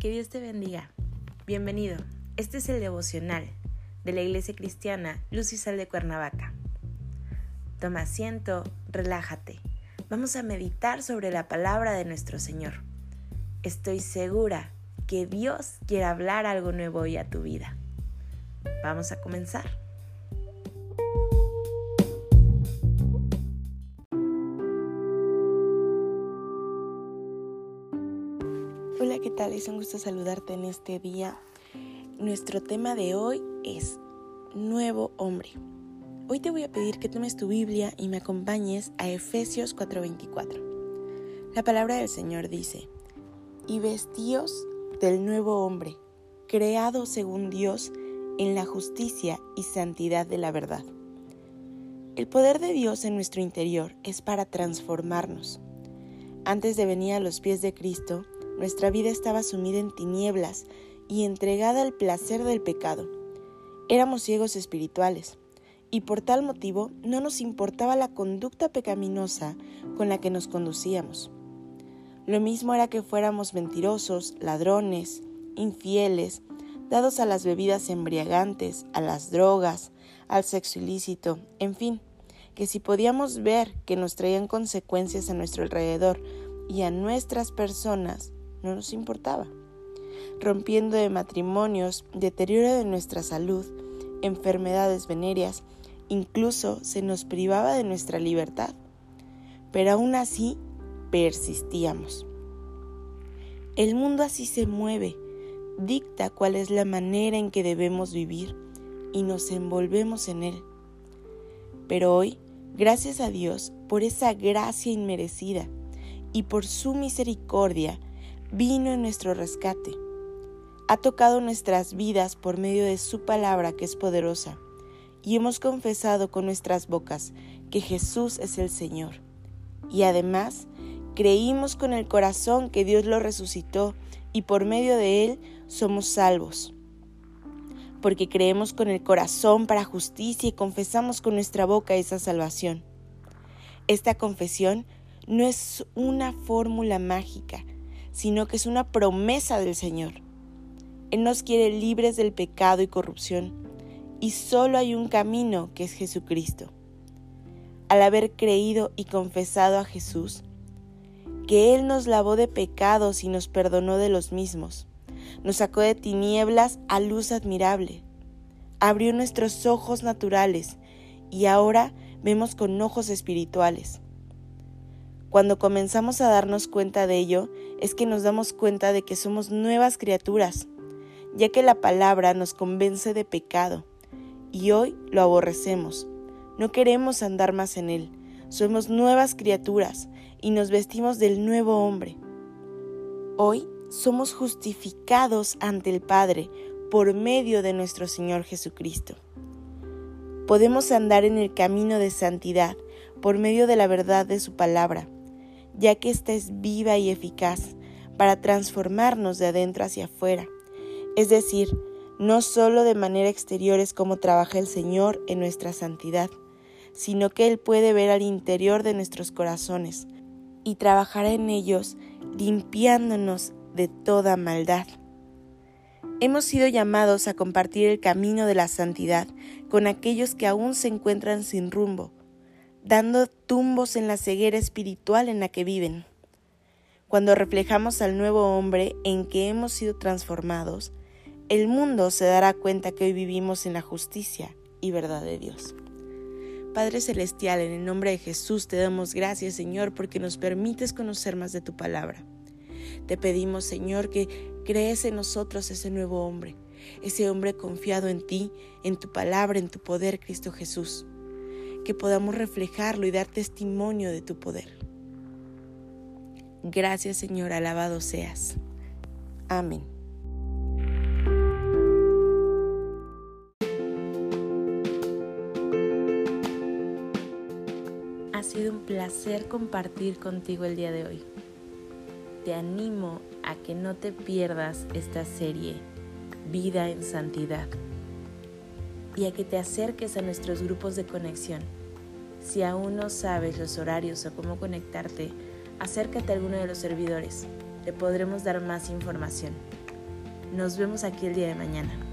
Que Dios te bendiga. Bienvenido. Este es el devocional de la Iglesia Cristiana Luz y Sal de Cuernavaca. Toma asiento, relájate. Vamos a meditar sobre la palabra de nuestro Señor. Estoy segura que Dios quiere hablar algo nuevo hoy a tu vida. Vamos a comenzar. Hola, ¿qué tal? Es un gusto saludarte en este día. Nuestro tema de hoy es Nuevo Hombre. Hoy te voy a pedir que tomes tu Biblia y me acompañes a Efesios 4:24. La palabra del Señor dice, y vestíos del nuevo hombre, creado según Dios en la justicia y santidad de la verdad. El poder de Dios en nuestro interior es para transformarnos. Antes de venir a los pies de Cristo, nuestra vida estaba sumida en tinieblas y entregada al placer del pecado. Éramos ciegos espirituales y por tal motivo no nos importaba la conducta pecaminosa con la que nos conducíamos. Lo mismo era que fuéramos mentirosos, ladrones, infieles, dados a las bebidas embriagantes, a las drogas, al sexo ilícito, en fin, que si podíamos ver que nos traían consecuencias a nuestro alrededor y a nuestras personas, no nos importaba. Rompiendo de matrimonios, deterioro de nuestra salud, enfermedades venéreas, incluso se nos privaba de nuestra libertad. Pero aún así persistíamos. El mundo así se mueve, dicta cuál es la manera en que debemos vivir y nos envolvemos en él. Pero hoy, gracias a Dios por esa gracia inmerecida y por su misericordia, vino en nuestro rescate. Ha tocado nuestras vidas por medio de su palabra que es poderosa, y hemos confesado con nuestras bocas que Jesús es el Señor. Y además, creímos con el corazón que Dios lo resucitó y por medio de él somos salvos. Porque creemos con el corazón para justicia y confesamos con nuestra boca esa salvación. Esta confesión no es una fórmula mágica, sino que es una promesa del Señor. Él nos quiere libres del pecado y corrupción, y solo hay un camino que es Jesucristo. Al haber creído y confesado a Jesús, que Él nos lavó de pecados y nos perdonó de los mismos, nos sacó de tinieblas a luz admirable, abrió nuestros ojos naturales y ahora vemos con ojos espirituales. Cuando comenzamos a darnos cuenta de ello, es que nos damos cuenta de que somos nuevas criaturas, ya que la palabra nos convence de pecado, y hoy lo aborrecemos. No queremos andar más en él. Somos nuevas criaturas y nos vestimos del nuevo hombre. Hoy somos justificados ante el Padre por medio de nuestro Señor Jesucristo. Podemos andar en el camino de santidad por medio de la verdad de su palabra ya que ésta es viva y eficaz para transformarnos de adentro hacia afuera. Es decir, no solo de manera exterior es como trabaja el Señor en nuestra santidad, sino que Él puede ver al interior de nuestros corazones y trabajar en ellos limpiándonos de toda maldad. Hemos sido llamados a compartir el camino de la santidad con aquellos que aún se encuentran sin rumbo, dando tumbos en la ceguera espiritual en la que viven. Cuando reflejamos al nuevo hombre en que hemos sido transformados, el mundo se dará cuenta que hoy vivimos en la justicia y verdad de Dios. Padre Celestial, en el nombre de Jesús te damos gracias, Señor, porque nos permites conocer más de tu palabra. Te pedimos, Señor, que crees en nosotros ese nuevo hombre, ese hombre confiado en ti, en tu palabra, en tu poder, Cristo Jesús que podamos reflejarlo y dar testimonio de tu poder. Gracias Señor, alabado seas. Amén. Ha sido un placer compartir contigo el día de hoy. Te animo a que no te pierdas esta serie, Vida en Santidad, y a que te acerques a nuestros grupos de conexión si aún no sabes los horarios o cómo conectarte, acércate a alguno de los servidores. Te podremos dar más información. Nos vemos aquí el día de mañana.